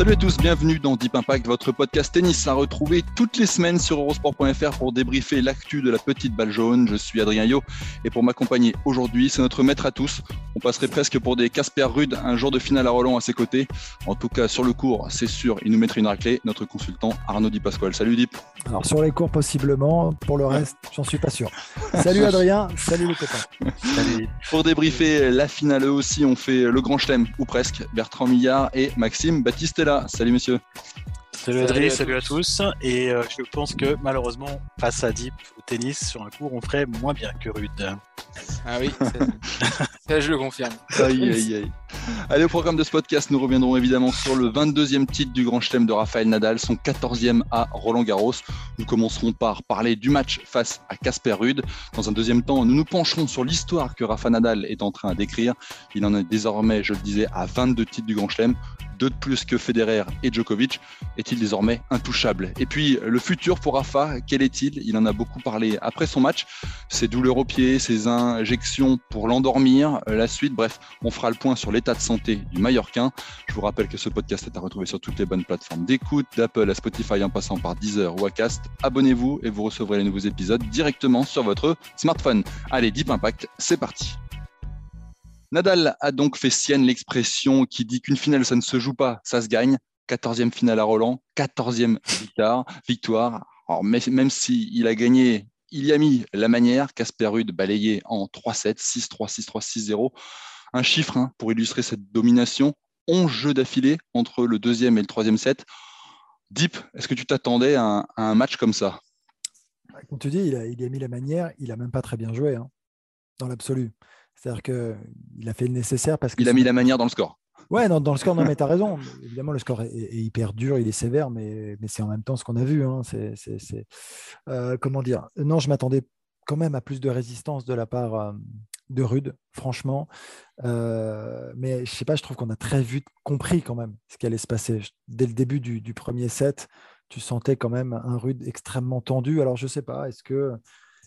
Salut à tous, bienvenue dans Deep Impact, votre podcast tennis à retrouver toutes les semaines sur eurosport.fr pour débriefer l'actu de la petite balle jaune. Je suis Adrien Yo et pour m'accompagner aujourd'hui, c'est notre maître à tous. On passerait presque pour des Casper Rude un jour de finale à Roland à ses côtés. En tout cas, sur le cours, c'est sûr, il nous mettrait une raclée. Notre consultant Arnaud Di Pasquale. Salut Deep. Alors sur les cours possiblement, pour le reste, j'en suis pas sûr. Salut Adrien, salut les copains. Salut. Pour débriefer la finale eux aussi, on fait le grand chelem, ou presque. Bertrand Millard et Maxime Battistella. Salut messieurs. Salut Adrien, salut à tous. Et euh, je pense que malheureusement, face à Deep au tennis sur un cours, on ferait moins bien que Rude. Ah oui, ça je le confirme. Aïe, aïe, aïe. Allez, au programme de ce podcast, nous reviendrons évidemment sur le 22e titre du Grand Chelem de Rafael Nadal, son 14e à Roland Garros. Nous commencerons par parler du match face à Casper Rude. Dans un deuxième temps, nous nous pencherons sur l'histoire que Rafa Nadal est en train d'écrire. Il en est désormais, je le disais, à 22 titres du Grand Chelem deux de plus que Federer et Djokovic. Est-il désormais intouchable? Et puis, le futur pour Rafa, quel est-il? Il en a beaucoup parlé après son match. Ses douleurs au pied, ses injections pour l'endormir, la suite. Bref, on fera le point sur l'état de santé du Mallorquin. Je vous rappelle que ce podcast est à retrouver sur toutes les bonnes plateformes d'écoute, d'Apple à Spotify en passant par Deezer ou Acast. Abonnez-vous et vous recevrez les nouveaux épisodes directement sur votre smartphone. Allez, Deep Impact, c'est parti. Nadal a donc fait sienne l'expression qui dit qu'une finale, ça ne se joue pas, ça se gagne. 14e finale à Roland, 14e victoire. victoire. Même s'il a gagné, il y a mis la manière. Casper Ruud balayé en 3-7, 6-3, 6-3, 6-0. Un chiffre hein, pour illustrer cette domination. 11 jeux d'affilée entre le deuxième et le troisième set. Deep, est-ce que tu t'attendais à, un match comme ça? Comme tu dis, il a, il a, mis la manière, il a même pas très bien joué, hein, dans l'absolu. C'est-à-dire qu'il a fait le nécessaire parce qu'il a mis la manière dans le score. Ouais, dans, le score, non, mais tu as raison. Évidemment, le score est, hyper dur, il est sévère, mais, c'est en même temps ce qu'on a vu. Hein. Euh, comment dire? Non, je m'attendais quand même à plus de résistance de la part euh, de Rude, franchement. Euh, mais je sais pas, je trouve qu'on a très vite compris quand même ce qui allait se passer. Dès le début du, premier set, tu sentais quand même un Rude extrêmement tendu. Alors, je sais pas, est-ce que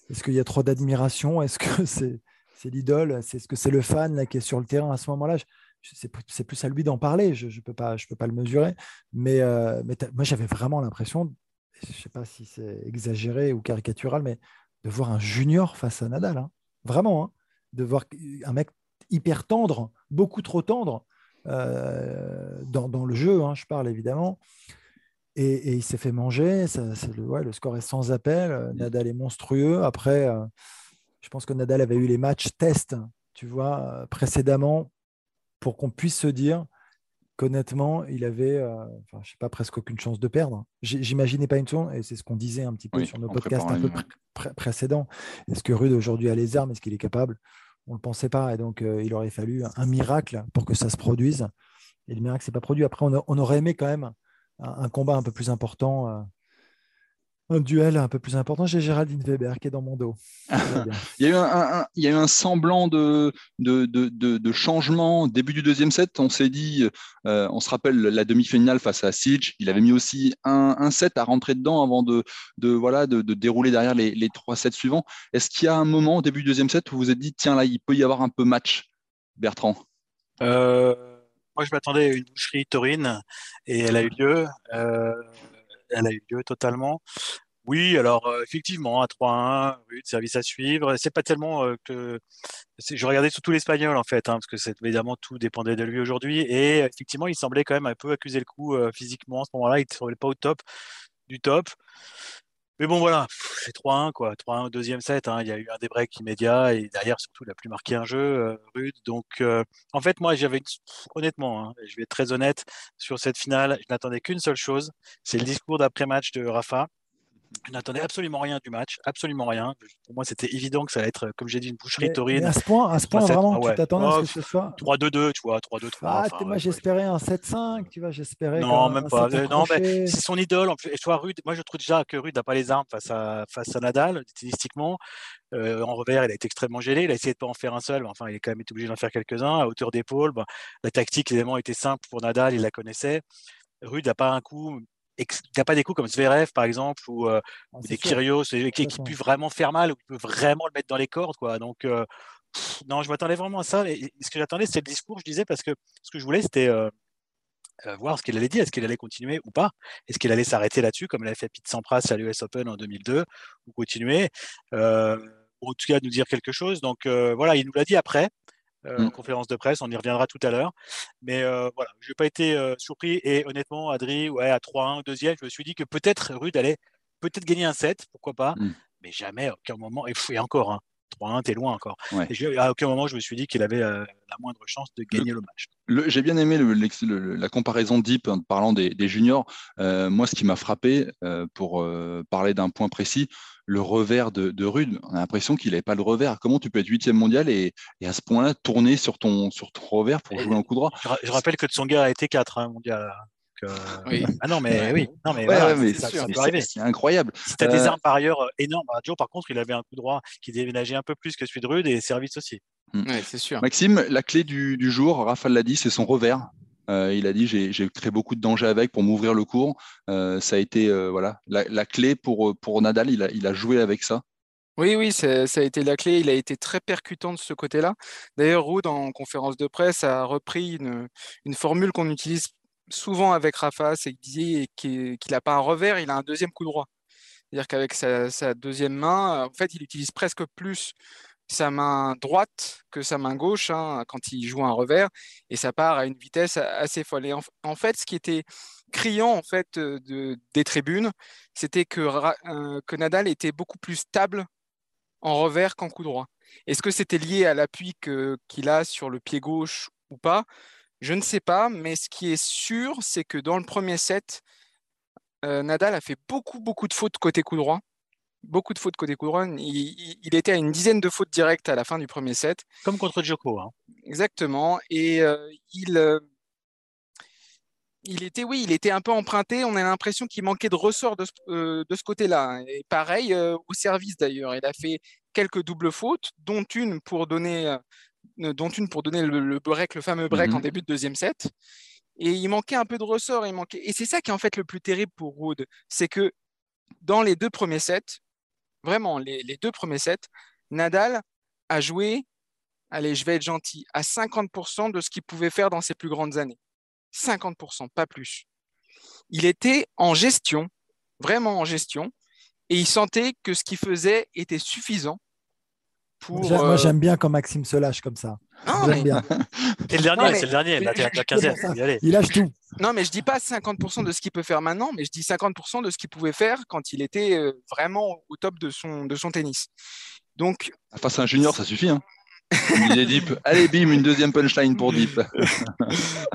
est-ce qu'il y a trop d'admiration? Est-ce que c'est l'idole, c'est ce que c'est le fan qui est sur le terrain à ce moment-là? C'est plus à lui d'en parler, je ne peux, pas, peux pas le mesurer. Mais, euh, mais moi, j'avais vraiment l'impression, je ne sais pas si c'est exagéré ou caricatural, mais de voir un junior face à Nadal. Hein. Vraiment, hein. de voir un mec hyper tendre, beaucoup trop tendre euh, dans, le jeu, hein, je parle évidemment. Et, il s'est fait manger. Ça, le, ouais, le, score est sans appel. Nadal est monstrueux. Après, euh, je pense que Nadal avait eu les matchs test, tu vois, euh, précédemment, pour qu'on puisse se dire qu'honnêtement, il avait, euh, enfin, je sais pas, presque aucune chance de perdre. J'imaginais pas une seconde, et c'est ce qu'on disait un petit peu sur nos podcasts un peu précédents. Est-ce que Rude aujourd'hui a les armes? Est-ce qu'il est capable? On ne le pensait pas, et donc euh, il aurait fallu un miracle pour que ça se produise. Et le miracle s'est pas produit. Après, on, aurait aimé quand même un, combat un peu plus important un duel un peu plus important. J'ai Géraldine Weber qui est dans mon dos. il, y a eu un, il y a eu un semblant de, de, de, changement. Début du deuxième set, on s'est dit, euh, on se rappelle la demi-finale face à Siege, il avait mis aussi un, un, set à rentrer dedans avant de, de, voilà, de, dérouler derrière les, les, trois sets suivants. Est-ce qu'il y a un moment au début du deuxième set où vous vous êtes dit, tiens là, il peut y avoir un peu match, Bertrand? Euh, Moi, je m'attendais à une boucherie taurine et elle a eu lieu. Euh, elle a eu lieu totalement. Oui, alors euh, effectivement, à 3-1, de service à suivre. C'est pas tellement euh, que je regardais surtout l'espagnol en fait, hein, parce que c'est évidemment tout dépendait de lui aujourd'hui. Et effectivement, il semblait quand même un peu accuser le coup euh, physiquement à ce moment-là. Il ne semblait pas au top du top. Mais bon, voilà, c'est 3-1, quoi. 3-1 au deuxième set. Hein. Il y a eu un débreak immédiat et derrière, surtout, il n'a plus marqué un jeu rude. Donc, en fait, moi, j'avais, honnêtement, hein, je vais être très honnête sur cette finale, je n'attendais qu'une seule chose c'est le discours d'après-match de Rafa Je n'attendais absolument rien du match, absolument rien. Pour moi, c'était évident que ça allait être, comme j'ai dit, une boucherie taurine. à ce point, à ce point vraiment, ah tu t'attendais à ce que ce soit 3-2-2, tu vois, 3-2-3. Ah, moi, j'espérais un 7-5, tu vois, j'espérais. Non, même pas. Non, mais c'est son idole. En plus. Et toi, Rude, moi, je trouve déjà que Rude n'a pas les armes face à, face à Nadal, stylistiquement. Euh, en revers, il a été extrêmement gêné. Il a essayé de pas en faire un seul. Mais enfin, il est quand même obligé d'en faire quelques-uns à hauteur d'épaule. Bah, la tactique, évidemment, était simple pour Nadal. Il la connaissait. Rude n'a pas un coup il n'a pas des coups comme Zverev par exemple ou, euh, ah, des Kyrgios qui, qui peuvent vraiment faire mal ou qui peuvent vraiment le mettre dans les cordes quoi. Donc euh, non je m'attendais vraiment à ça et, ce que j'attendais c'était le discours je disais parce que ce que je voulais c'était euh, voir ce qu'il allait dire est-ce qu'il allait continuer ou pas? Est-ce qu'il allait s'arrêter là-dessus comme l'avait fait Pete Sampras à l'US Open en 2002 ou continuer? Ou en tout cas nous dire quelque chose. Donc voilà il nous l'a dit après euh, mmh. conférence de presse. On y reviendra tout à l'heure. Mais euh, voilà, je n'ai pas été euh, surpris. Et honnêtement, Adri, ouais, à 3-1, deuxième, je me suis dit que peut-être Rude allait peut-être gagner un set, pourquoi pas. Mmh. Mais jamais, à aucun moment. Et, et encore, hein, 3-1, t'es loin encore. Et à aucun moment, je me suis dit qu'il avait la moindre chance de gagner le, match. J'ai bien aimé la comparaison Deep en parlant des, juniors. moi, ce qui m'a frappé, pour parler d'un point précis, le revers de, Rude. On a l'impression qu'il n'avait pas le revers. Comment tu peux être huitième mondial et, à ce point-là tourner sur ton, sur ton revers pour jouer un coup droit? je, rappelle que Tsonga a été 4 hein, mondial. Oui. Ah non, mais oui. Non, mais, c'est incroyable. Si tu as des euh, armes par ailleurs euh, énormes, Joe, par contre, il avait un coup droit qui déménageait un peu plus que celui de Rude et service aussi. Hmm. c'est sûr. Maxime, la clé du, du jour, Raphaël l'a dit, c'est son revers. Euh, il a dit j'ai créé beaucoup de dangers avec pour m'ouvrir le cours. Euh, ça a été euh, voilà la, clé pour, pour Nadal. Il a, il a joué avec ça. Oui, oui, ça, a été la clé. Il a été très percutant de ce côté-là. D'ailleurs, Ruud, en conférence de presse, a repris une, une formule qu'on utilise souvent avec Rafa, c'est qu'il n'a pas un revers, il a un deuxième coup droit. C'est-à-dire qu'avec sa, deuxième main, en fait, il utilise presque plus sa main droite que sa main gauche hein, quand il joue un revers et ça part à une vitesse assez folle. Et en, fait, ce qui était criant en fait de, des tribunes, c'était euh, que Nadal était beaucoup plus stable en revers qu'en coup droit. Est-ce que c'était lié à l'appui qu'il a sur le pied gauche ou pas? Je ne sais pas, mais ce qui est sûr, c'est que dans le premier set, euh, Nadal a fait beaucoup, beaucoup de fautes côté coup droit beaucoup de fautes côté couronne. Il, il, était à une dizaine de fautes directes à la fin du premier set. Comme contre Djoko. Hein. Exactement. Et euh, il, euh, il était, oui, il était un peu emprunté. On a l'impression qu'il manquait de ressort de ce, de ce côté-là. Et pareil au service d'ailleurs. Il a fait quelques doubles fautes, dont une pour donner, dont une pour donner le, break, le fameux break en mhm. début de deuxième set. Et il manquait un peu de ressort. Il manquait... Et c'est ça qui est en fait le plus terrible pour Rude. C'est que dans les deux premiers sets, vraiment, les, deux premiers sets, Nadal a joué, allez, je vais être gentil, à 50% de ce qu'il pouvait faire dans ses plus grandes années. 50%, pas plus. Il était en gestion, vraiment en gestion, et il sentait que ce qu'il faisait était suffisant pour. Moi, euh, j'aime bien quand Maxime se lâche comme ça. J'aime bien. C'est le dernier, c'est le dernier, la, la Il lâche tout. Non, mais je dis pas 50% de ce qu'il peut faire maintenant, mais je dis 50% de ce qu'il pouvait faire quand il était euh, vraiment au top de son, de son tennis. Donc. Face à un junior, ça suffit. Hein. Deep. Allez, bim, une deuxième punchline pour Deep.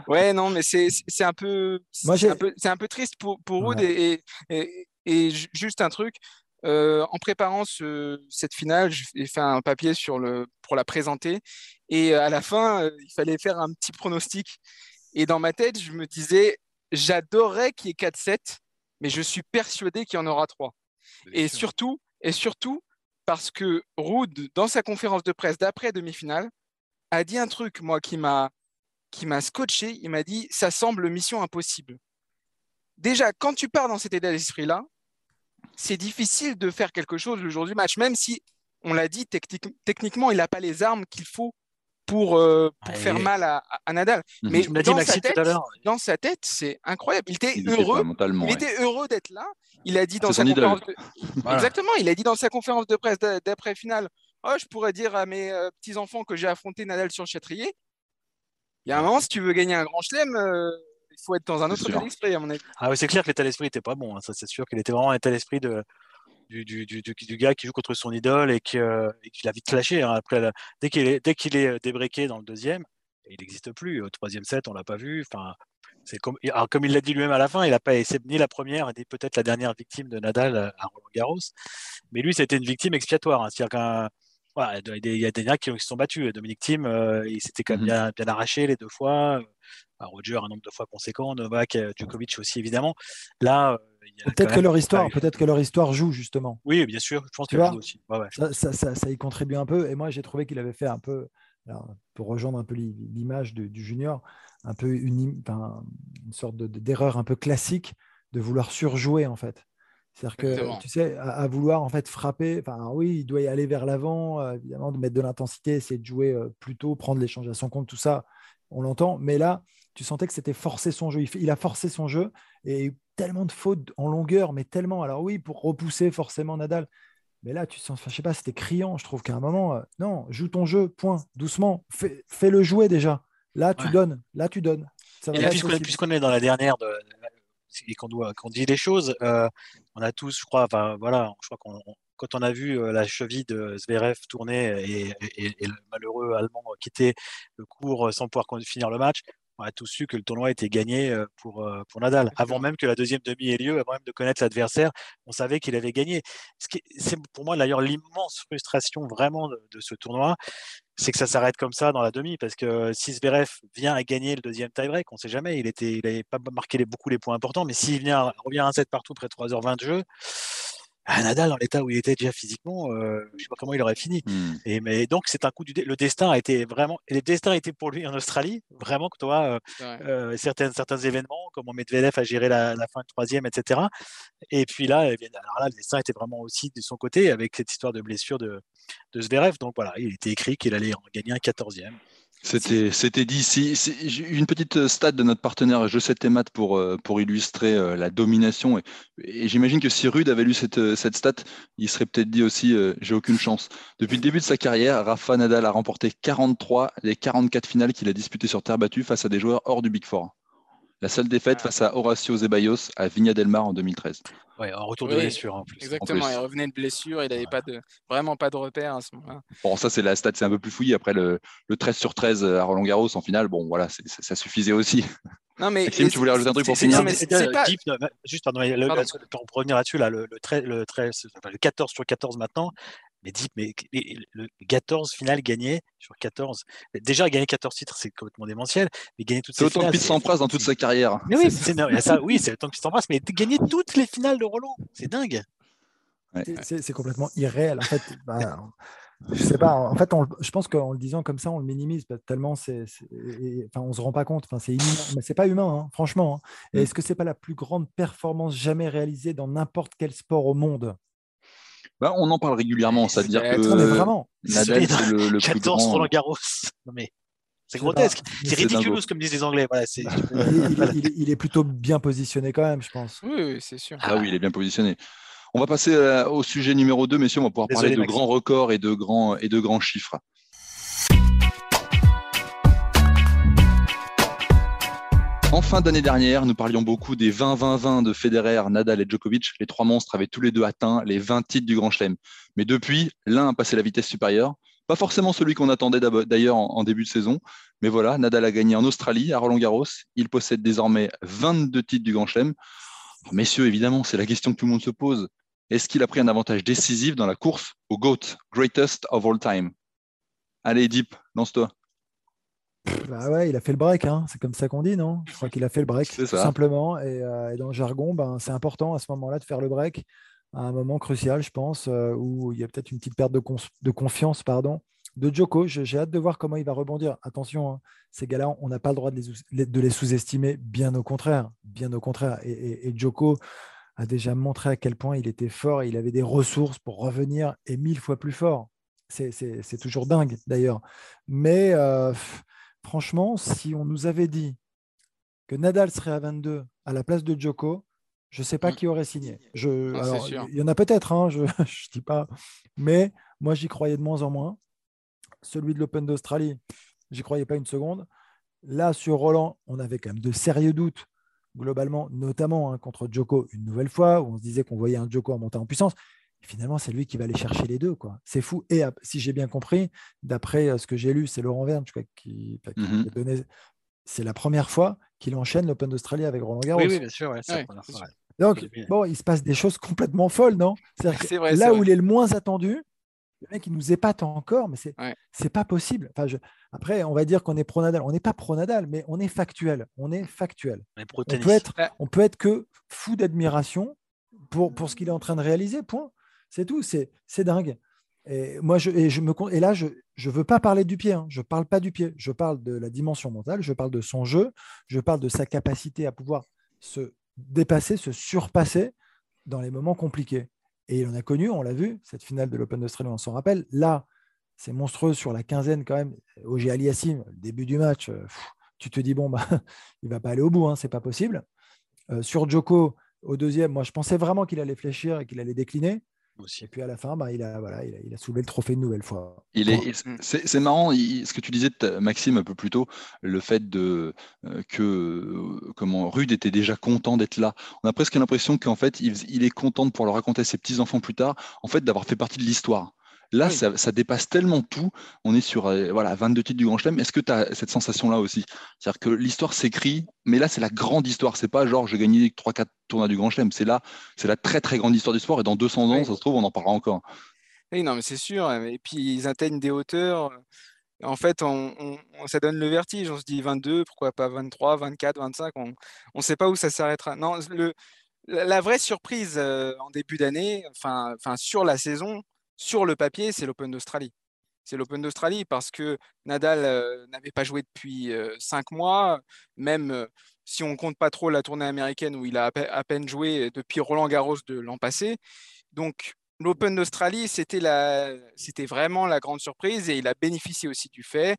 ouais, non, mais c'est un peu, c'est un peu, un peu triste pour, pour Wood et, et, et, juste un truc. Euh, en préparant cette finale, j'ai fait un papier sur le, pour la présenter et à la fin, euh, il fallait faire un petit pronostic et dans ma tête, je me disais, j'adorerais qu'il y ait 4-7, mais je suis persuadé qu'il y en aura 3. Et surtout, et surtout, parce que Rude, dans sa conférence de presse d'après demi-finale, a dit un truc, moi, qui m'a qui m'a scotché. Il m'a dit, ça semble mission impossible. Déjà, quand tu pars dans cet état d'esprit-là, c'est difficile de faire quelque chose le jour du match, même si, on l'a dit, techniquement, il n'a pas les armes qu'il faut pour, euh, pour faire mal à, Nadal. Mhm. Mais dans, dit sa tête, dans sa tête, c'est incroyable. Il était heureux. Il était heureux d'être là. Il a dit dans sa conférence de... Exactement, il a dit dans sa conférence de presse d'après finale Oh, je pourrais dire à mes euh, petits-enfants que j'ai affronté Nadal sur le châtrier. Il y a un moment, si tu veux gagner un grand chelem, euh, il faut être dans un autre état d'esprit, à mon avis. Ah oui, c'est clair que l'état d'esprit n'était pas bon. Hein. Ça, c'est sûr qu'il était vraiment un état d'esprit de, du, du, du, du, gars qui joue contre son idole et qu'il euh, a vite lâché. Hein. Après, dès qu'il est, dès qu'il est euh, débriqué dans le deuxième, il n'existe plus. Au troisième set, on l'a pas vu. Enfin, comme, alors, comme il l'a dit lui-même à la fin, il n'a pas essayé ni la première ni peut-être la dernière victime de Nadal à Roland Garros. Mais lui, c'était une victime expiatoire. Hein. C'est-à-dire qu'un il y a des gars qui, se sont battus. Dominique Thiem, euh, il s'était quand même mmh bien, arraché les deux fois. Roger, un nombre de fois conséquent. Novak, euh, Djokovic aussi, évidemment. Là, euh, peut-être que leur histoire, peut-être que leur histoire joue justement. Oui, bien sûr. Je pense que aussi. Ça, y contribue un peu. Et moi, j'ai trouvé qu'il avait fait un peu, pour rejoindre un peu l'image du junior, un peu une, une sorte d'erreur un peu classique de vouloir surjouer en fait. C'est-à-dire que, tu sais, à, vouloir en fait frapper, enfin oui, il doit y aller vers l'avant, euh, évidemment, de mettre de l'intensité, essayer de jouer euh, plus tôt, prendre l'échange à son compte, tout ça, on l'entend. Mais là, tu sentais que c'était forcer son jeu. Il, a forcé son jeu et tellement de fautes en longueur, mais tellement. Alors oui, pour repousser forcément Nadal. Mais là, tu sens, je sais pas, c'était criant. Je trouve qu'à un moment, euh, non, joue ton jeu, point, doucement, fais, le jouer déjà. Là, tu donnes, là, tu donnes. Puisqu'on est dans la dernière de, et qu'on doit qu'on dit les choses, euh, on a tous, je crois, enfin voilà, je crois qu'on quand on a vu euh, la cheville de Zverev tourner et, le malheureux Allemand quitter le cours sans pouvoir finir le match, on a tous su que le tournoi était gagné euh, pour, euh, pour Nadal. Avant même que la deuxième demi ait lieu, avant même de connaître l'adversaire, on savait qu'il avait gagné. C'est pour moi d'ailleurs l'immense frustration vraiment de, ce tournoi, c'est que ça s'arrête comme ça dans la demi, parce que si Zverev vient à gagner le deuxième tie-break, on ne sait jamais, il n'avait pas marqué beaucoup les points importants, mais s'il vient revient à 7 partout après 3h20 de jeu, ah, Nadal, dans l'état où il était déjà physiquement, euh, je ne sais pas comment il aurait fini. Hmm. Et, mais donc, c'est un coup du. Le destin a été vraiment. le destin a été pour lui en Australie, vraiment que toi, euh, euh, certains, certains événements, comme Medvedev a géré la, fin de troisième, etc. Et puis là, alors là, le destin était vraiment aussi de son côté avec cette histoire de blessure de, de Zverev. Donc voilà, il était écrit qu'il allait en gagner un 14e. C'était, c'était dit. Si, une petite euh, stat de notre partenaire Je sais maths pour, euh, pour illustrer euh, la domination. Et, j'imagine que si Rude avait lu cette, cette stat, il serait peut-être dit aussi j'ai aucune chance. Depuis le début de sa carrière, Rafa Nadal a remporté 43 des 44 finales qu'il a disputées sur terre battue face à des joueurs hors du Big Four. La seule défaite face à Horacio Zeballos à Viña del Mar en 2013. Ouais, en retour de blessure en plus. Exactement, il revenait de blessure, il n'avait pas de, vraiment pas de repère à ce moment-là. Bon, ça, c'est la stat, c'est un peu plus fouillé. Après, le, le 13 sur 13 à Roland Garros en finale, bon, voilà, ça suffisait aussi. Non, mais. Maxime, tu voulais rajouter un truc pour finir pas... Juste, pardon, pour revenir là-dessus, là, le, le, 13, le, 13, le 14 sur 14 maintenant, mais dit, mais le 14 finales gagnées sur 14. Déjà, gagner 14 titres, c'est complètement démentiel. Mais gagner toutes ces finales. C'est autant que Pete Sampras dans toute sa carrière. Mais oui, c'est ça, oui, c'est autant que Pete Sampras, mais gagner toutes les finales de Roland, c'est dingue. C'est complètement irréel. En fait, bah, je sais pas. En fait, je pense qu'en le disant comme ça, on le minimise tellement c'est, enfin, on se rend pas compte. Enfin, c'est mais c'est pas humain, hein, franchement. Hein. Mm. Est-ce que c'est pas la plus grande performance jamais réalisée dans n'importe quel sport au monde? Bah, on en parle régulièrement, c'est-à-dire que vraiment. Nadal, c'est le, le plus grand. Roland Garros. mais c'est grotesque. C'est ridicule, comme disent les Anglais. Voilà, il, est plutôt bien positionné quand même, je pense. Oui, c'est sûr. Ah oui, il est bien positionné. On va passer euh, au sujet numéro 2, messieurs. On va pouvoir parler de grands records et de grands, et de grands chiffres. En fin d'année dernière, nous parlions beaucoup des 20-20-20 de Federer, Nadal et Djokovic. Les trois monstres avaient tous les deux atteint les 20 titres du Grand Chelem. Mais depuis, l'un a passé la vitesse supérieure. Pas forcément celui qu'on attendait d'ailleurs en début de saison. Mais voilà, Nadal a gagné en Australie, à Roland Garros. Il possède désormais 22 titres du Grand Chelem. messieurs, évidemment, c'est la question que tout le monde se pose. Est-ce qu'il a pris un avantage décisif dans la course au GOAT, Greatest of All Time? Allez, Deep, lance-toi. Bah ouais, il a fait le break, hein. c'est comme ça qu'on dit, non? Je crois qu'il a fait le break, tout simplement. Euh, et, dans le jargon, ben, c'est important à ce moment-là de faire le break, à un moment crucial, je pense, euh, où il y a peut-être une petite perte de, de confiance pardon, de Joko. J'ai hâte de voir comment il va rebondir. Attention, hein, ces gars-là, on n'a pas le droit de les, de les sous-estimer, bien au contraire. Bien au contraire. Et, Joko a déjà montré à quel point il était fort et il avait des ressources pour revenir et mille fois plus fort. C'est toujours dingue, d'ailleurs. Mais. Euh, franchement, si on nous avait dit que Nadal serait à 22 à la place de Djoko, je ne sais pas mm. qui aurait signé. il y en a peut-être, hein, je ne dis pas. Mais moi, j'y croyais de moins en moins. Celui de l'Open d'Australie, j'y croyais pas une seconde. Là, sur Roland, on avait quand même de sérieux doutes, globalement, notamment hein, contre Djoko une nouvelle fois, où on se disait qu'on voyait un Djoko en en puissance finalement, c'est lui qui va aller chercher les deux. quoi. C'est fou. Et si j'ai bien compris, d'après euh, ce que j'ai lu, c'est Laurent Verne qui, mmh a donné c'est la première fois qu'il enchaîne l'Open d'Australie avec Roland Garros. Oui, bien sûr. Donc, bon, il se passe des choses complètement folles, non? C'est vrai, là où il est le moins attendu, le mec, il nous épate encore, mais c'est n'est pas possible. Enfin, Après, on va dire qu'on est pro-Nadal. On n'est pas pro-Nadal, mais on est factuel. On est factuel. On, peut être, on peut être que fou d'admiration pour, pour ce qu'il est en train de réaliser. Point. C'est tout. C'est dingue. Et moi, je, et là, je ne veux pas parler du pied. Hein. Je ne parle pas du pied. Je parle de la dimension mentale. Je parle de son jeu. Je parle de sa capacité à pouvoir se dépasser, se surpasser dans les moments compliqués. Et il en a connu, on l'a vu, cette finale de l'Open d'Australie, on s'en rappelle. Là, c'est monstrueux sur la quinzaine quand même. Au Ali Yassim, début du match, euh, tu te dis, bon, bah, il va pas aller au bout, hein, c'est pas possible. Euh, sur Joko, au deuxième, moi, je pensais vraiment qu'il allait fléchir et qu'il allait décliner. Et puis à la fin, bah, il, a, voilà, il, a, soulevé le trophée une nouvelle fois. Il est, c'est, marrant, ce que tu disais, Maxime, un peu plus tôt, le fait de, euh, que euh, comment, Rude était déjà content d'être là. On a presque l'impression qu'en fait, il, il, est content de pouvoir le raconter à ses petits-enfants plus tard, en fait, d'avoir fait partie de l'histoire. Là, ça, dépasse tellement tout. On est sur euh, voilà, 22 titres du Grand Chelem. Est-ce que tu as cette sensation-là aussi? C'est-à-dire que l'histoire s'écrit, mais là, c'est la grande histoire. C'est pas genre j'ai gagné 3-4 tournois du Grand Chelem. C'est là, c'est la très très grande histoire du sport. Et dans 200 ans, ça se trouve, on en parlera encore. Oui, non, mais c'est sûr. Et puis, ils atteignent des hauteurs. En fait, on, ça donne le vertige. On se dit 22, pourquoi pas 23, 24, 25. On ne sait pas où ça s'arrêtera. Non, le, la vraie surprise euh, en début d'année, enfin, enfin sur la saison, sur le papier, c'est l'Open d'Australie. C'est l'Open d'Australie parce que Nadal euh, n'avait pas joué depuis euh, cinq mois, même euh, si on compte pas trop la tournée américaine où il a à peine joué depuis Roland Garros de l'an passé. Donc l'Open d'Australie, c'était c'était vraiment la grande surprise et il a bénéficié aussi du fait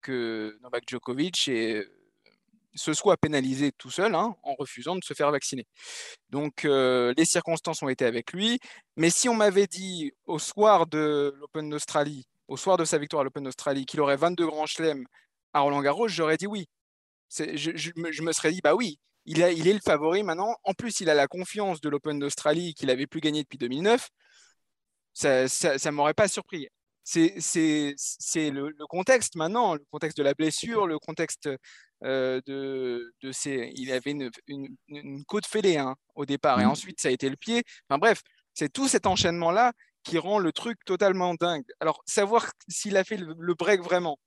que Novak Djokovic est se soit pénalisé tout seul hein, en refusant de se faire vacciner. Donc euh, les circonstances ont été avec lui. Mais si on m'avait dit au soir de l'Open d'Australie, au soir de sa victoire à l'Open d'Australie, qu'il aurait 22 grands chelems à Roland Garros, j'aurais dit oui. Je, me serais dit, bah oui, il, est le favori maintenant. En plus, il a la confiance de l'Open d'Australie qu'il avait plus gagné depuis 2009. Ça ne m'aurait pas surpris c'est le, le, contexte maintenant, le contexte de la blessure, le contexte de, de ces. Il avait une, une, côte fêlée hein, au départ, et mmh. ensuite ça a été le pied. Enfin bref, c'est tout cet enchaînement-là qui rend le truc totalement dingue. Alors, savoir s'il a fait le, break vraiment.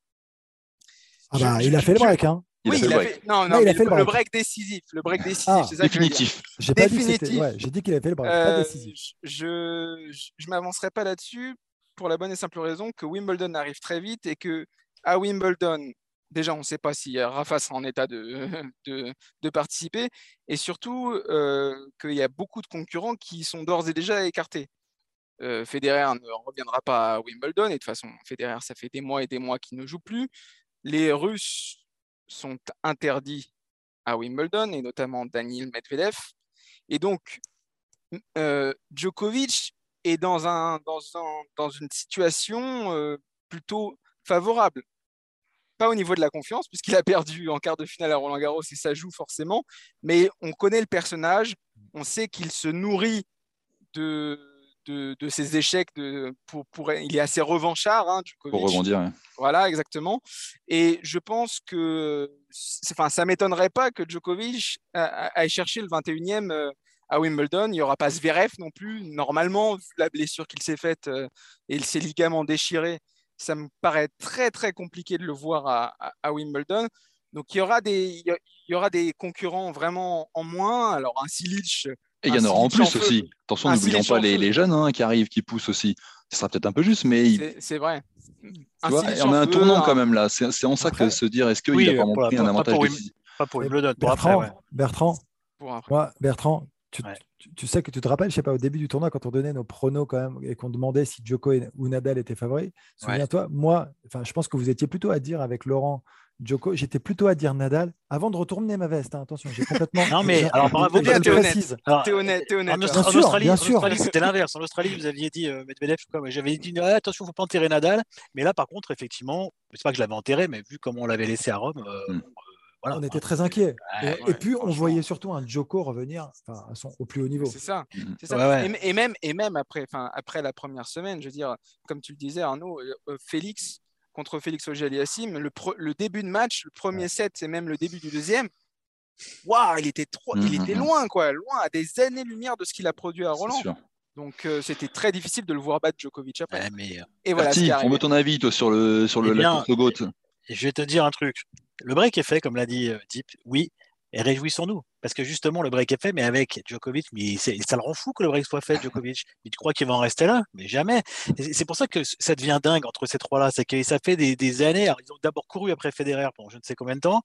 Ah bah, il a fait le break, hein. oui, il a fait, non, non, il a fait le, break. décisif. Le break décisif, ah, c'est ça définitif. J'ai pas dit ouais, j'ai dit qu'il avait fait le break, pas euh, décisif. Je je, m'avancerai pas là-dessus pour la bonne et simple raison que Wimbledon arrive très vite et que à Wimbledon, déjà, on ne sait pas si Rafa sera en état de, de, participer, et surtout euh, qu'il y a beaucoup de concurrents qui sont d'ores et déjà écartés. Euh, Federer ne reviendra pas à Wimbledon, et de toute façon, Federer, ça fait des mois et des mois qu'il ne joue plus. Les Russes sont interdits à Wimbledon, et notamment Daniil Medvedev. Et donc, euh, Djokovic est dans, un, dans, dans une situation euh, plutôt favorable pas au niveau de la confiance, puisqu'il a perdu en quart de finale à Roland Garros et ça joue forcément, mais on connaît le personnage, on sait qu'il se nourrit de, de, ses échecs, de, pour, pour, il est assez revanchard. Hein, pour rebondir. Voilà, exactement. Et je pense que enfin, ça ne m'étonnerait pas que Djokovic aille chercher le 21e euh, à Wimbledon. Il n'y aura pas Zverev non plus. Normalement, vu la blessure qu'il s'est faite euh, et ses ligaments déchirés, ça me paraît très très compliqué de le voir à, Wimbledon. Donc il y aura des il y aura des concurrents vraiment en moins. Alors un Silic. Et il y en aura en plus aussi. Attention, n'oublions pas les, jeunes hein, qui arrivent, qui poussent aussi. Ce sera peut-être un peu juste, mais c'est vrai. on a un tournant quand même là. C'est en ça que se dire est-ce qu'il a vraiment pris un avantage Pas pour Wimbledon. Bertrand, Bertrand, Bertrand, tu, sais que tu te rappelles, je sais pas, au début du tournoi, quand on donnait nos pronos quand même et qu'on demandait si Djoko ou Nadal étaient favoris, souviens-toi, moi, enfin, je pense que vous étiez plutôt à dire avec Laurent Djoko, j'étais plutôt à dire Nadal avant de retourner ma veste. Hein, attention, j'ai complètement. non, mais alors bravo, bien, t'es honnête. T'es honnête, honnête. En, Australie, bien sûr, c'était l'inverse. En Australie, vous aviez dit euh, Medvedev, quoi. J'avais dit ah, attention, faut pas enterrer Nadal. Mais là, par contre, effectivement, c'est pas que je l'avais enterré, mais vu comment on l'avait laissé à Rome, euh, on était très inquiets. et, puis, on voyait surtout un Joko revenir au plus haut niveau. C'est ça. Mmh. Et, même, et même après, après la première semaine, je veux dire, comme tu le disais, Arnaud, euh, euh, Félix contre Félix Auger-Aliassime, le, le, début de match, le premier set, c'est même le début du deuxième. Waouh, il était trop, il était mmh, mmh. loin, quoi, loin, à des années-lumière de ce qu'il a produit à Roland. Donc euh, c'était très difficile de le voir battre Djokovic après. mais... Et voilà. on veut ton avis toi sur le sur le eh la course Je vais te dire un truc. Le break est fait, comme l'a dit Deep. Oui, et réjouissons-nous. Parce que justement, le break est fait, mais avec Djokovic, mais ça le rend fou que le break soit fait, Djokovic. Mais tu crois qu'il va en rester là? Mais jamais. C'est pour ça que ça devient dingue entre ces trois-là. C'est que ça fait des, années. ils ont d'abord couru après Federer pendant je ne sais combien de temps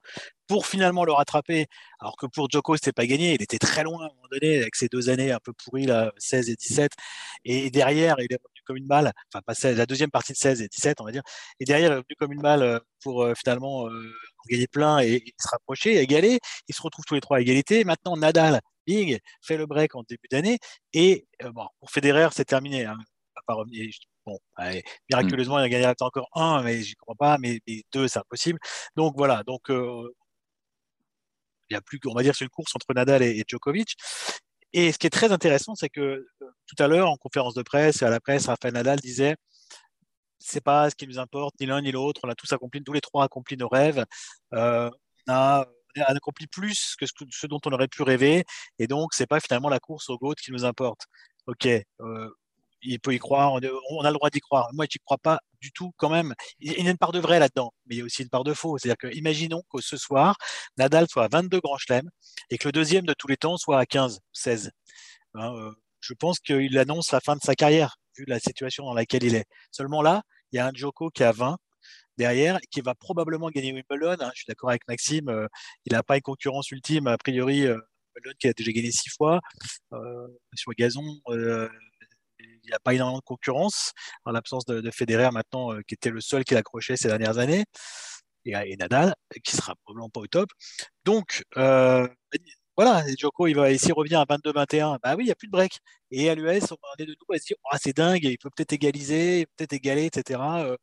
pour finalement le rattraper. Alors que pour Djoko, c'était pas gagné. Il était très loin à un moment donné avec ces deux années un peu pourries, là, 16 et 17. Et derrière, il est revenu comme une balle. Enfin, pas 16, la deuxième partie de 16 et 17, on va dire. Et derrière, il est revenu comme une balle euh, pour euh, finalement euh, gagner plein et, se rapprocher, égaler. Ils se retrouvent tous les trois à égalité. Maintenant, Nadal, bing, fait le break en début d'année. Et euh, bon, pour Federer, c'est terminé. Hein. Pas revenir. Bon, miraculeusement, il a gagné encore un, mais je crois pas. Mais, deux, c'est impossible. Donc voilà. Donc il y a plus, on va dire, c'est une course entre Nadal et, Djokovic. Et ce qui est très intéressant, c'est que euh, tout à l'heure, en conférence de presse, à la presse, Rafael Nadal disait c'est pas ce qui nous importe, ni l'un ni l'autre. On a tous accompli, tous les trois accompli nos rêves. Euh, on, a, accompli plus que ce, dont on aurait pu rêver. Et donc, c'est pas finalement la course au GOAT qui nous importe. Ok, euh, il peut y croire, on a le droit d'y croire. Moi, je n'y crois pas du tout quand même. Il y a une part de vrai là-dedans, mais il y a aussi une part de faux. C'est-à-dire que, imaginons que ce soir, Nadal soit à 22 grands chelems et que le deuxième de tous les temps soit à 15, 16. Hein, euh, je pense qu'il annonce la fin de sa carrière vu la situation dans laquelle il est. Seulement là, il y a un Joko qui a 20 derrière, qui va probablement gagner Wimbledon. Hein. Je suis d'accord avec Maxime, euh, il n'a pas une concurrence ultime, a priori, euh, Wimbledon qui a déjà gagné six fois. Euh, sur gazon, il n'y a pas énormément de concurrence, en l'absence de, de, Federer maintenant, qui était le seul qui l'accrochait ces dernières années. Et, Nadal, qui sera probablement pas au top. Donc, voilà, et Djoko, il va, s'il revient à 22-21, bah oui, il n'y a plus de break. Et à l'US, on est de nous à se dire, ah, c'est dingue, il peut peut-être égaliser, peut-être égaler, etc. Euh.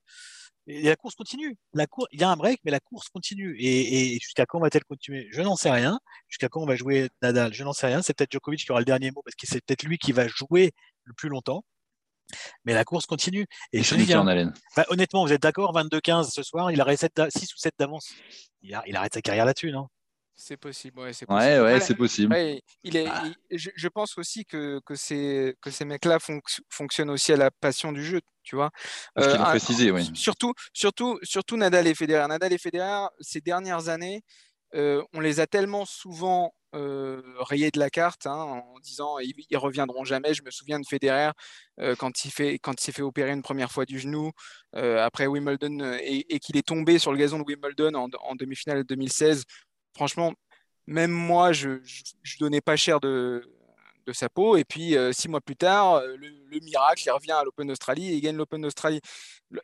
Et la course continue. La cour... Il y a un break, mais la course continue. Et, jusqu'à quand va-t-elle continuer? Je n'en sais rien. Jusqu'à quand on va jouer Nadal? Je n'en sais rien. C'est peut-être Djokovic qui aura le dernier mot parce que c'est peut-être lui qui va jouer le plus longtemps. Mais la course continue. Et, je dis, hein, bah, honnêtement, vous êtes d'accord 22-15 ce soir, il arrête 6 ou 7 d'avance. Il, il, arrête sa carrière là-dessus, non? C'est possible, ouais, c'est possible. Ouais, ouais, c'est possible. il est, bah. je, pense aussi que, que ces, que ces mecs-là fonctionnent aussi à la passion du jeu, tu vois. Parce qu'il euh, précisé, oui. Surtout, surtout, surtout Nadal et Federer. Nadal et Federer, ces dernières années, euh, on les a tellement souvent euh, rayés de la carte hein, en disant ils, ils, reviendront jamais. Je me souviens de Federer quand il fait quand il s'est fait opérer une première fois du genou après Wimbledon et, qu'il est tombé sur le gazon de Wimbledon en, en demi-finale 2016 franchement, même moi, je, ne donnais pas cher de, sa peau. Et puis, euh, six mois plus tard, euh, le, miracle, il revient à l'Open d'Australie et il gagne l'Open d'Australie.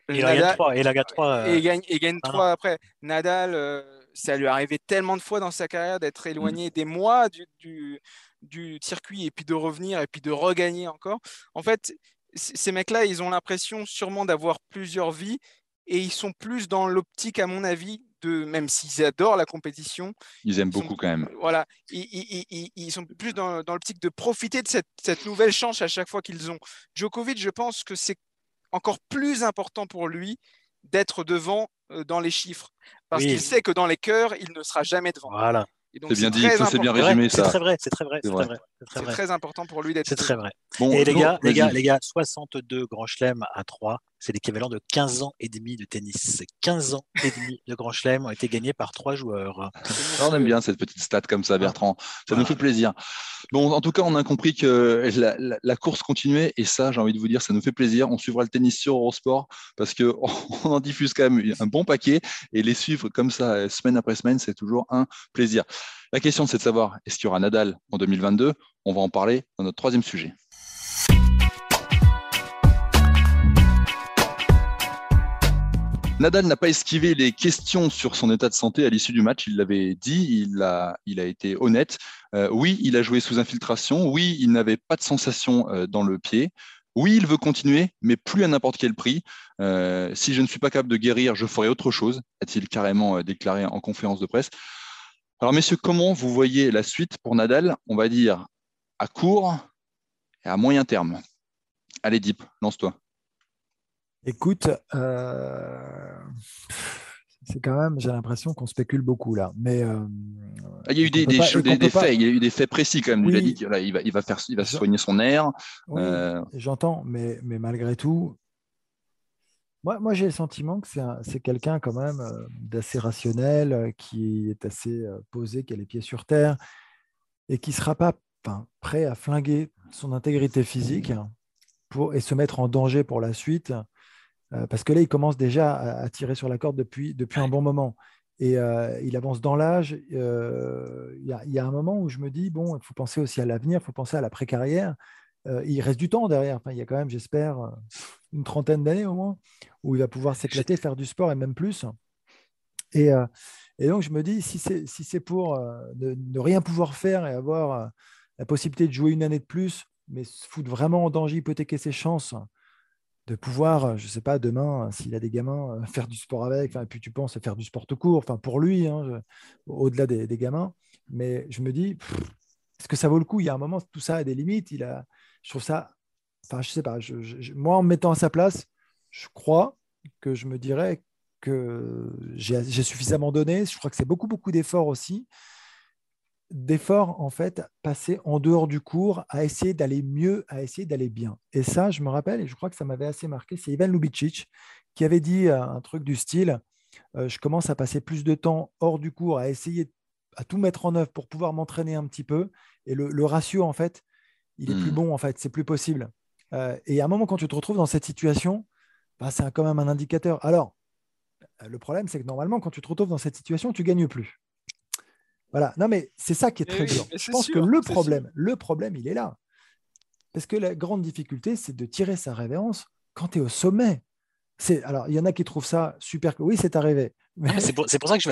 Il, gagne trois, il gagne 3. Et il gagne, il gagne trois après. Nadal, euh, ça lui est arrivé tellement de fois dans sa carrière d'être éloigné des mois du, du, circuit et puis de revenir et puis de regagner encore. En fait, ces mecs-là, ils ont l'impression sûrement d'avoir plusieurs vies et ils sont plus dans l'optique, à mon avis, même s'ils adorent la compétition. Ils aiment beaucoup quand même. Voilà, ils, sont plus dans, l'optique de profiter de cette, nouvelle chance à chaque fois qu'ils ont. Djokovic, je pense que c'est encore plus important pour lui d'être devant euh, dans les chiffres. Parce qu'il sait que dans les cœurs, il ne sera jamais devant. Voilà. C'est bien dit, c'est bien résumé ça. C'est très vrai, c'est très vrai, c'est très vrai. C'est très important pour lui d'être. C'est très vrai. et les gars, les gars, les gars, 62 grands chelems à 3, c'est l'équivalent de 15 ans et demi de tennis. 15 ans et demi de Grand Chelem ont été gagnés par trois joueurs. on aime bien cette petite stat comme ça, Bertrand. Ça nous fait plaisir. Bon, en tout cas, on a compris que la, course continuait et ça, j'ai envie de vous dire, ça nous fait plaisir. On suivra le tennis sur Eurosport parce qu'on en diffuse quand même un bon paquet et les suivre comme ça, semaine après semaine, c'est toujours un plaisir. La question, c'est de savoir est-ce qu'il y aura Nadal en 2022 On va en parler dans notre troisième sujet. Nadal n'a pas esquivé les questions sur son état de santé à l'issue du match. Il l'avait dit, il a, été honnête. Euh, oui, il a joué sous infiltration. Oui, il n'avait pas de sensation euh, dans le pied. Oui, il veut continuer, mais plus à n'importe quel prix. Euh, si je ne suis pas capable de guérir, je ferai autre chose, a-t-il carrément déclaré en conférence de presse. Alors, messieurs, comment vous voyez la suite pour Nadal? On va dire à court et à moyen terme. Allez, Deep, lance-toi. Écoute, euh, c'est quand même, j'ai l'impression qu'on spécule beaucoup là. Mais ah, il y a eu des, des, faits, il y a eu des faits précis quand même. Il a dit qu'il va, il va faire, il va soigner son air. J'entends, mais, mais malgré tout, moi, moi j'ai le sentiment que c'est quelqu'un quand même d'assez rationnel, qui est assez posé, qui a les pieds sur terre et qui ne sera pas prêt à flinguer son intégrité physique pour, et se mettre en danger pour la suite. Euh, parce que là, il commence déjà à, tirer sur la corde depuis, depuis un bon moment. Et euh, il avance dans l'âge. Euh, il y, a un moment où je me dis, bon, il faut penser aussi à l'avenir, il faut penser à la pré-carrière. il reste du temps derrière. Enfin, il y a quand même, j'espère, une trentaine d'années au moins, où il va pouvoir s'éclater, faire du sport et même plus. Et, et donc, je me dis, si c'est si pour ne, rien pouvoir faire et avoir la possibilité de jouer une année de plus, mais se foutre vraiment en danger, hypothéquer ses chances de pouvoir, je ne sais pas, demain, s'il a des gamins, faire du sport avec, et puis tu penses à faire du sport tout court, enfin pour lui, hein, au-delà des, gamins. Mais je me dis, est-ce que ça vaut le coup? Il y a un moment, tout ça a des limites. Il a, je trouve ça, enfin, je sais pas, moi, en me mettant à sa place, je crois que je me dirais que j'ai suffisamment donné. Je crois que c'est beaucoup, beaucoup d'efforts aussi d'efforts en fait passés en dehors du cours à essayer d'aller mieux, à essayer d'aller bien. Et ça, je me rappelle, et je crois que ça m'avait assez marqué, c'est Ivan Lubicic qui avait dit euh, un truc du style euh, je commence à passer plus de temps hors du cours, à essayer à tout mettre en œuvre pour pouvoir m'entraîner un petit peu. Et le, ratio, en fait, il est plus hmm. bon, en fait, c'est plus possible. Euh, et à un moment, quand tu te retrouves dans cette situation, bah, c'est quand même un indicateur. Alors, le problème, c'est que normalement, quand tu te retrouves dans cette situation, tu gagnes plus. Voilà. Non, mais c'est ça qui est très dur. Je pense que le problème, le problème, il est là. Parce que la grande difficulté, c'est de tirer sa révérence quand tu es au sommet. Alors, il y en a qui trouvent ça super. Oui, c'est arrivé. C'est pour, ça que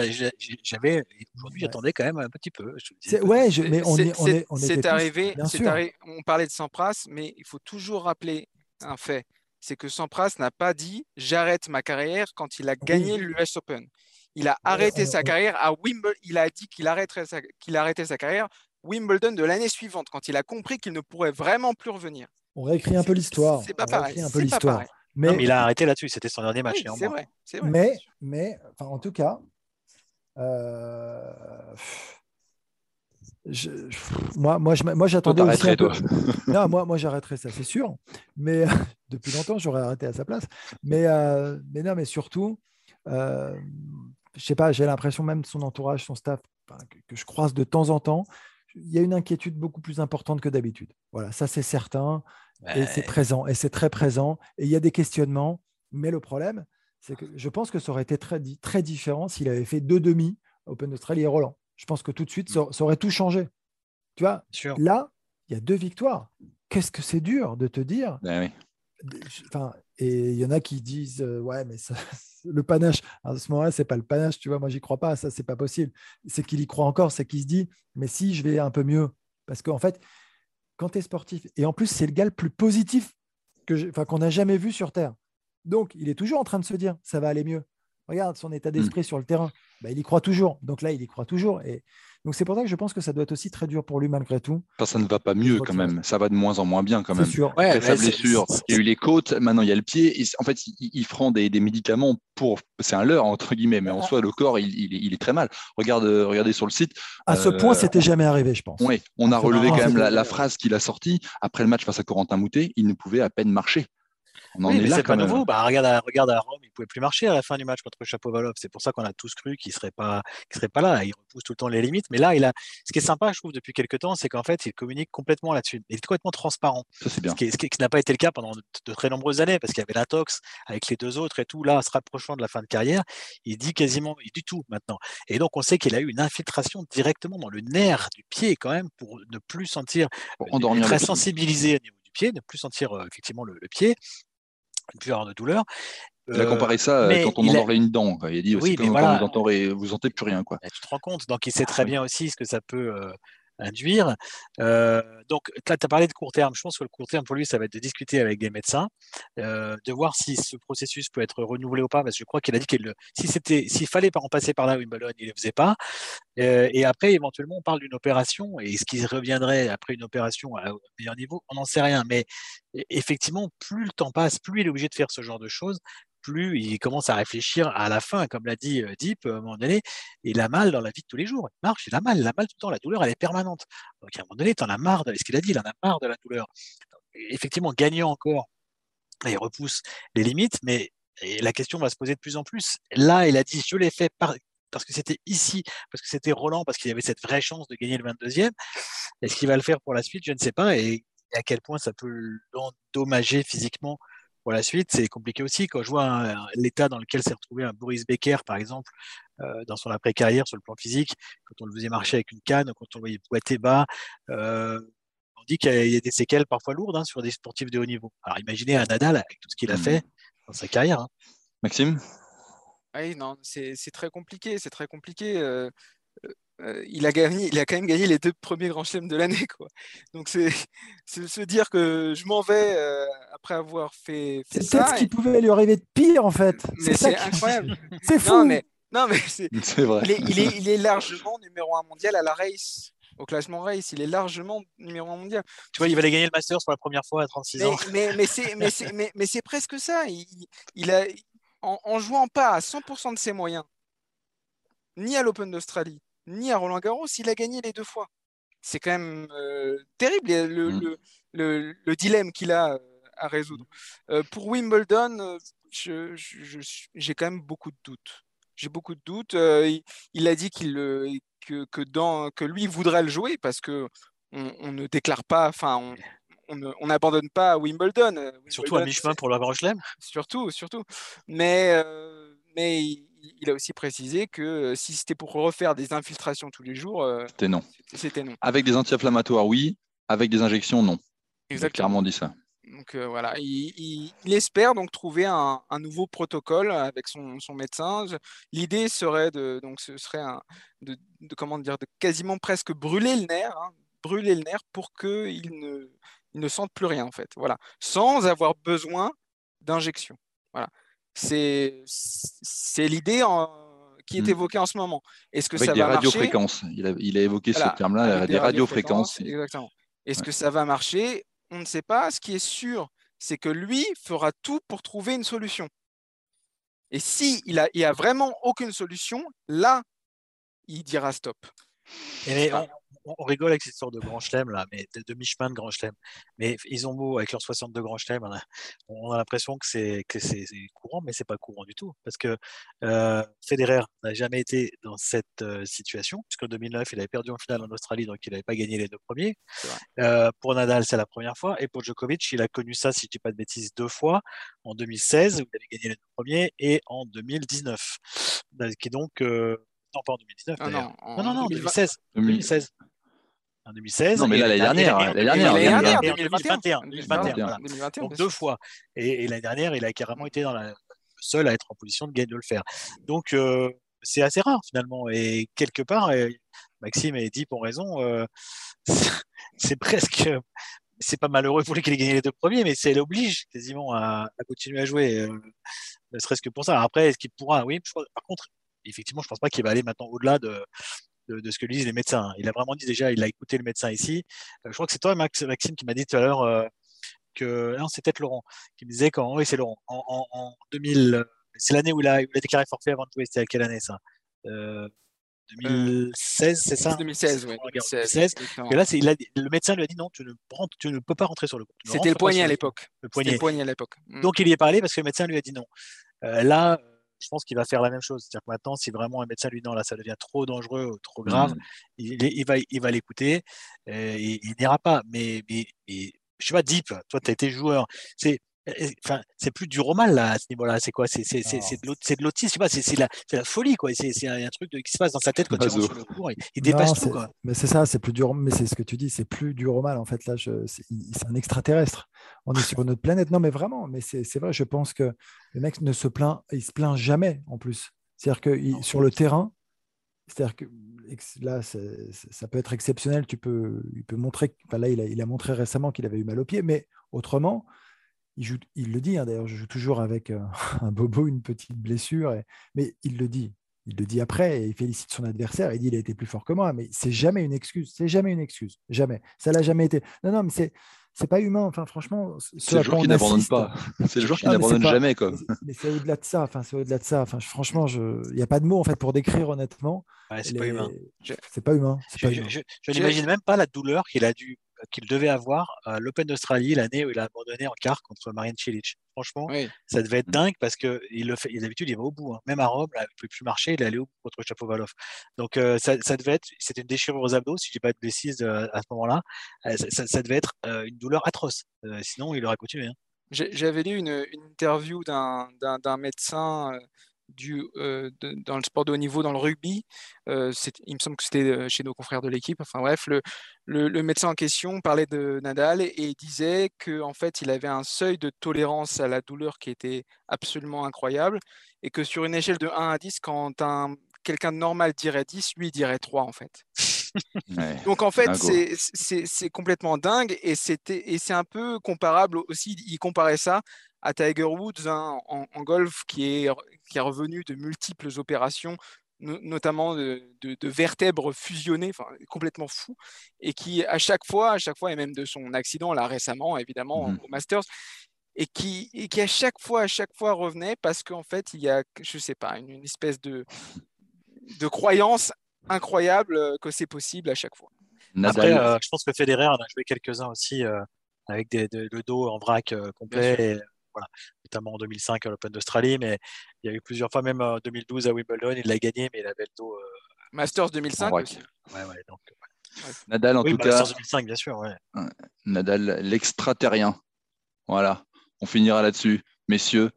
j'avais. Aujourd'hui, j'attendais quand même un petit peu. ouais, mais on est. C'est arrivé, arrivé, On parlait de Sampras, mais il faut toujours rappeler un fait c'est que Sampras n'a pas dit j'arrête ma carrière quand il a gagné l'US Open. Il a arrêté sa carrière à Wimbledon. Il a dit qu'il arrêterait sa... qu'il arrêtait sa carrière Wimbledon de l'année suivante, quand il a compris qu'il ne pourrait vraiment plus revenir. On réécrit un peu l'histoire. C'est pas pareil. Un peu l'histoire. Mais... il a arrêté là-dessus. C'était son dernier match. c'est vrai, Mais, mais enfin, en tout cas, euh, moi, moi, moi j'attendais aussi un peu... Non, moi, moi j'arrêterais ça, c'est sûr. Mais depuis longtemps, j'aurais arrêté à sa place. Mais, euh, mais non, mais surtout, euh, je sais pas, j'ai l'impression même de son entourage, son staff, que, je croise de temps en temps, il y a une inquiétude beaucoup plus importante que d'habitude. Voilà, ça c'est certain, et c'est présent, et c'est très présent, et il y a des questionnements, mais le problème, c'est que je pense que ça aurait été très, très différent s'il avait fait deux demi Open d'Australie et Roland. Je pense que tout de suite, ça, aurait tout changé. Tu vois, là, il y a deux victoires. Qu'est-ce que c'est dur de te dire ben enfin, Et il y en a qui disent, euh, ouais, mais ça, le panache. À ce moment-là, c'est pas le panache, tu vois. Moi, j'y crois pas. Ça, c'est pas possible. C'est qu'il y croit encore. C'est qu'il se dit, mais si je vais un peu mieux, parce qu'en fait, quand tu es sportif, et en plus, c'est le gars le plus positif que qu'on n'a jamais vu sur Terre. Donc, il est toujours en train de se dire, ça va aller mieux. Regarde son état d'esprit mmh. sur le terrain. Bah, il y croit toujours. Donc là, il y croit toujours. Et donc c'est pour ça que je pense que ça doit être aussi très dur pour lui malgré tout. Ça, ne va pas mieux quand même. Ça va de moins en moins bien quand même. Sûr. sa blessure, il y a eu les côtes, maintenant il y a le pied. en fait, il, prend des, médicaments pour. C'est un leurre entre guillemets, mais en ah. soi, le corps, il, est très mal. Regarde, regardez sur le site. À ce point, euh, c'était jamais arrivé, je pense. Oui, on a relevé quand même la, la, phrase qu'il a sortie après le match face à Corentin Moutet. Il ne pouvait à peine marcher oui, mais c'est pas nouveau. Bah, regarde, à, regarde à Rome, il pouvait plus marcher à la fin du match contre Chapovalov. C'est pour ça qu'on a tous cru qu'il serait pas, serait pas là. Il repousse tout le temps les limites. Mais là, il a. Ce qui est sympa, je trouve, depuis quelques temps, c'est qu'en fait, il communique complètement là-dessus. Il est complètement transparent. Ça, bien. Ce qui, n'a pas été le cas pendant de, très nombreuses années, parce qu'il y avait l'intox avec les deux autres et tout. Là, se rapprochant de la fin de carrière, il dit quasiment, il dit tout maintenant. Et donc, on sait qu'il a eu une infiltration directement dans le nerf du pied quand même pour ne plus sentir, pour très sensibilisé au niveau du pied, ne plus sentir euh, effectivement le, le pied plus avoir de douleur. Il a comparé ça euh, quand on endort une dent. Il a dit aussi quand, vous, vous sentez plus rien. Quoi. tu te rends compte. Donc il sait très bien aussi ce que ça peut euh, induire. Euh, donc tu as parlé de court terme. Je pense que le court terme pour lui, ça va être de discuter avec des médecins, de voir si ce processus peut être renouvelé ou pas. Parce que je crois qu'il a dit qu'il si c'était, s'il fallait en passer par là, Wimbledon, il ne le faisait pas. et après, éventuellement, on parle d'une opération. Et ce qui reviendrait après une opération à meilleur niveau, on n'en sait rien. Mais effectivement, plus le temps passe, plus il est obligé de faire ce genre de choses, plus, il commence à réfléchir à la fin, comme l'a dit Deep, à un moment donné, il a mal dans la vie de tous les jours. Il marche, il a mal, il a mal tout le temps. La douleur, elle est permanente. Donc à un moment donné, tu en as marre de ce qu'il a dit, il en a marre de la douleur. Effectivement, gagnant encore, il repousse les limites, mais la question va se poser de plus en plus. Là, il a dit, je l'ai fait parce que c'était ici, parce que c'était Roland, parce qu'il y avait cette vraie chance de gagner le 22e. Est-ce qu'il va le faire pour la suite? Je ne sais pas. Et à quel point ça peut l'endommager physiquement pour la suite, c'est compliqué aussi. Quand je vois l'état dans lequel s'est retrouvé un Boris Becker, par exemple, euh, dans son après-carrière sur le plan physique, quand on le faisait marcher avec une canne, quand on le voyait boiter bas, euh, on dit qu'il y a des séquelles parfois lourdes hein, sur des sportifs de haut niveau. Alors imaginez un Nadal avec tout ce qu'il a mmh. fait dans sa carrière. Hein. Maxime? Oui, non, c'est très compliqué, c'est très compliqué. Euh, euh, il, a gagné, il a quand même gagné les deux premiers grands chelems de l'année. Quoi. Donc, c'est se dire que je m'en vais euh, après avoir fait, fait C'est peut-être ce qui pouvait lui arriver de pire, en fait. C'est incroyable. c'est fou. Non, mais, non, mais c'est vrai. Il est, il, est, il est, largement numéro un mondial à la race. Au classement race, il est largement numéro un mondial. Tu vois, il va aller gagner le Masters pour la première fois à 36 ans. Mais, mais, mais c'est presque ça. Il, il a, en, en jouant pas à 100% de ses moyens, ni à l'Open d'Australie, ni à Roland Garros, il a gagné les deux fois. C'est quand même euh, terrible mmh. le, le, dilemme qu'il a euh, à résoudre. Euh, pour Wimbledon, j'ai quand même beaucoup de doutes. J'ai beaucoup de doutes. il, a dit qu'il que, que, dans, que lui voudrait le jouer parce que on, ne déclare pas, enfin, on, n'abandonne pas Wimbledon. Surtout à mi-chemin pour le Grand. Surtout, surtout. Mais, mais il a aussi précisé que si c'était pour refaire des infiltrations tous les jours, euh, c'était non. C'était non. Avec des anti-inflammatoires, oui. Avec des injections, non. Exactement. Il a clairement dit ça. Donc euh, voilà, il, espère donc trouver un, nouveau protocole avec son, médecin. L'idée serait de donc ce serait de, comment dire de quasiment presque brûler le nerf, hein, brûler le nerf pour qu'il ne il ne sente plus rien en fait. Voilà, sans avoir besoin d'injection. Voilà c'est l'idée qui est mmh. évoquée en ce moment. Est-ce que ça des va radiofréquences. Il a, il a évoqué ce terme-là, des, radiofréquences. Exactement. Est-ce que ça va marcher? On ne sait pas. Ce qui est sûr, c'est que lui fera tout pour trouver une solution. Et si il a, il a vraiment aucune solution, là, il dira stop. Et on, rigole avec cette sorte de grand chelem, là, mais de demi-chemin de grand chelem. Mais ils ont beau, avec leurs 62 grands chelem, on a, l'impression que c'est courant, mais c'est pas courant du tout. Parce que euh, Federer n'a jamais été dans cette euh, situation, puisqu'en 2009, il avait perdu en finale en Australie, donc il n'avait pas gagné les deux premiers. Euh, pour Nadal, c'est la première fois. Et pour Djokovic, il a connu ça, si je ne dis pas de bêtises, deux fois, en 2016, où il avait gagné les deux premiers, et en 2019. Qui donc non, pas en 2019. Ah non, non, non, en 2016. 2016. En 2016. Non, mais là, l'année dernière. L'année dernière. 2021. 2021. Donc deux fois. Et, l'année dernière, il a carrément été dans la, seul à être en position de, de le faire. Donc, euh, c'est assez rare finalement. Et quelque part, Maxime et Deep ont raison. Euh, c'est presque. C'est pas malheureux pour lui qu'il ait gagné les deux premiers, mais c'est l'oblige quasiment à, continuer à jouer. Euh, ne serait-ce que pour ça. Après, est-ce qu'il pourra? Oui, par contre, effectivement, je ne pense pas qu'il va aller maintenant au-delà de, de, ce que disent les médecins. Il a vraiment dit déjà, il a écouté le médecin ici. Euh, je crois que c'est toi, Max, Maxime, qui m'a dit tout à l'heure euh, que. Non, c'est peut-être Laurent, qui me disait quand. Oui, c'est Laurent. En, 2000, c'est l'année où il a, déclaré forfait avant de jouer. C'était à quelle année ça? 2016, euh, c'est ça? 2016, oui. 2016. Et là, il a, le médecin lui a dit non, tu ne, tu ne peux pas rentrer sur le court. C'était le poignet à l'époque. Le poignet. à l'époque. Donc il y est parlé parce que le médecin lui a dit non. là, je pense qu'il va faire la même chose. C'est-à-dire que maintenant, si vraiment un médecin lui dit non, là, ça devient trop dangereux ou trop grave, mmh. il, va, il va l'écouter. et il n'ira pas. Mais, mais, mais, je sais pas, Deep, toi, tu as été joueur. C'est Enfin, c'est plus du roman là à ce niveau-là. C'est quoi? C'est de l'autisme. C'est la, la folie quoi. C'est un, truc qui se passe dans sa tête quand il rentre sur le cours. Il, dépasse tout quoi. Mais c'est ça. C'est plus du. Mais c'est ce que tu dis. C'est plus du roman en fait. Là, c'est un extraterrestre. On est sur notre planète. Non, mais vraiment. Mais c'est vrai. Je pense que le mec ne se plaint. Il se plaint jamais en plus. C'est-à-dire que sur le terrain, c'est-à-dire que là, ça peut être exceptionnel. Tu peux, il peut montrer. Enfin, là, il a, il a montré récemment qu'il avait eu mal au pied, mais autrement il, le dit, hein, d'ailleurs, je joue toujours avec euh, un bobo, une petite blessure, mais il le dit. Il le dit après et il félicite son adversaire. Il dit il a été plus fort que moi, mais c'est jamais une excuse. C'est jamais une excuse. Jamais. Ça l'a jamais été. Non, non, mais c'est c'est pas humain. Enfin, franchement, c'est le joueur qui n'abandonne pas. C'est le joueur qui n'abandonne jamais, quoi. Mais c'est au-delà de ça. Enfin, c'est au-delà de ça. Enfin, franchement, il n'y a pas de mots en fait pour décrire honnêtement. c'est pas humain. C'est pas humain. Je, n'imagine même pas la douleur qu'il a dû qu'il devait avoir à l'Open d'Australie l'année où il a abandonné en quart contre Marian Cilic. Franchement, ça devait être mm. dingue parce que il le fait. D'habitude, il va au bout. Hein. Même à Rome, il ne pouvait plus marcher, il allait au bout contre Chapovalov. Donc euh, ça, devait être. C'était une déchirure aux abdos, si je dis pas de bêtises euh, à ce moment-là. Euh, ça, devait être une douleur atroce. sinon, il aurait continué. Hein. J'avais lu une, une interview d'un médecin du, euh, dans le sport de haut niveau, dans le rugby. Euh, il me semble que c'était euh, chez nos confrères de l'équipe. Enfin bref, le, le, médecin en question parlait de Nadal et disait qu'en en fait, il avait un seuil de tolérance à la douleur qui était absolument incroyable et que sur une échelle de 1 à 10, quand un, quelqu'un de normal dirait 10, lui il dirait 3 en fait. Donc en fait, c'est complètement dingue et c'est un peu comparable aussi, il comparait ça à Tiger Woods hein, en, golf qui est, qui est revenu de multiples opérations, notamment de, vertèbres fusionnées, complètement fou, et qui à chaque fois, à chaque fois, et même de son accident là récemment, évidemment, mmh au Masters, et qui, et qui à chaque fois, à chaque fois revenait parce qu'en fait, il y a, je sais pas, une, espèce de, de croyance incroyable euh, que c'est possible à chaque fois. Après, euh, je pense que Federer en a joué quelques-uns aussi euh, avec des, le dos en vrac complet voilà, notamment en 2005 à l'Open d'Australie, mais il y a eu plusieurs fois, même en 2012 à Wimbledon, il l'a gagné, mais il avait le dos. Euh, Masters 2005 aussi. Ouais, ouais, donc, Nadal, en tout cas. Masters 2005, bien sûr. Ouais. Nadal, l'extraterrien. Voilà, on finira là-dessus, messieurs.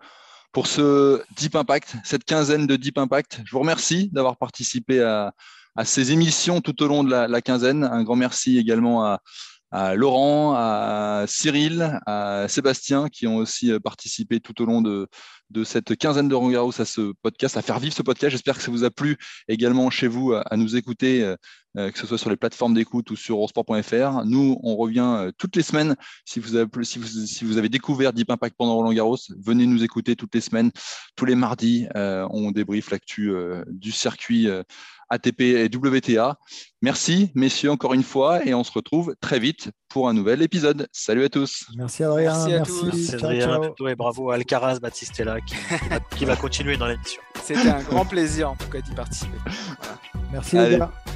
Pour ce Deep Impact, cette quinzaine de Deep Impact, je vous remercie d'avoir participé à, à, ces émissions tout au long de la, la quinzaine. Un grand merci également à, à Laurent, à Cyril, à Sébastien qui ont aussi euh, participé tout au long de, cette quinzaine de Garros à ce podcast, à faire vivre ce podcast. J'espère que ça vous a plu également chez vous à, nous écouter, euh, euh, que ce soit sur les plateformes d'écoute ou sur eurosport.fr. Nous, on revient toutes les semaines. Si vous, avez, si, vous, si vous avez découvert Deep Impact pendant Roland Garros, venez nous écouter toutes les semaines. Tous les mardis, on débriefe l'actu du circuit ATP et WTA. Merci, messieurs, encore une fois, et on se retrouve très vite pour un nouvel épisode. Salut à tous. Merci Adrien. Merci, à tous. Merci Adrien, et bravo à Alcaraz Batistella qui, qui, va, continuer dans l'émission. C'était un grand plaisir en tout cas d'y participer. Merci les gars.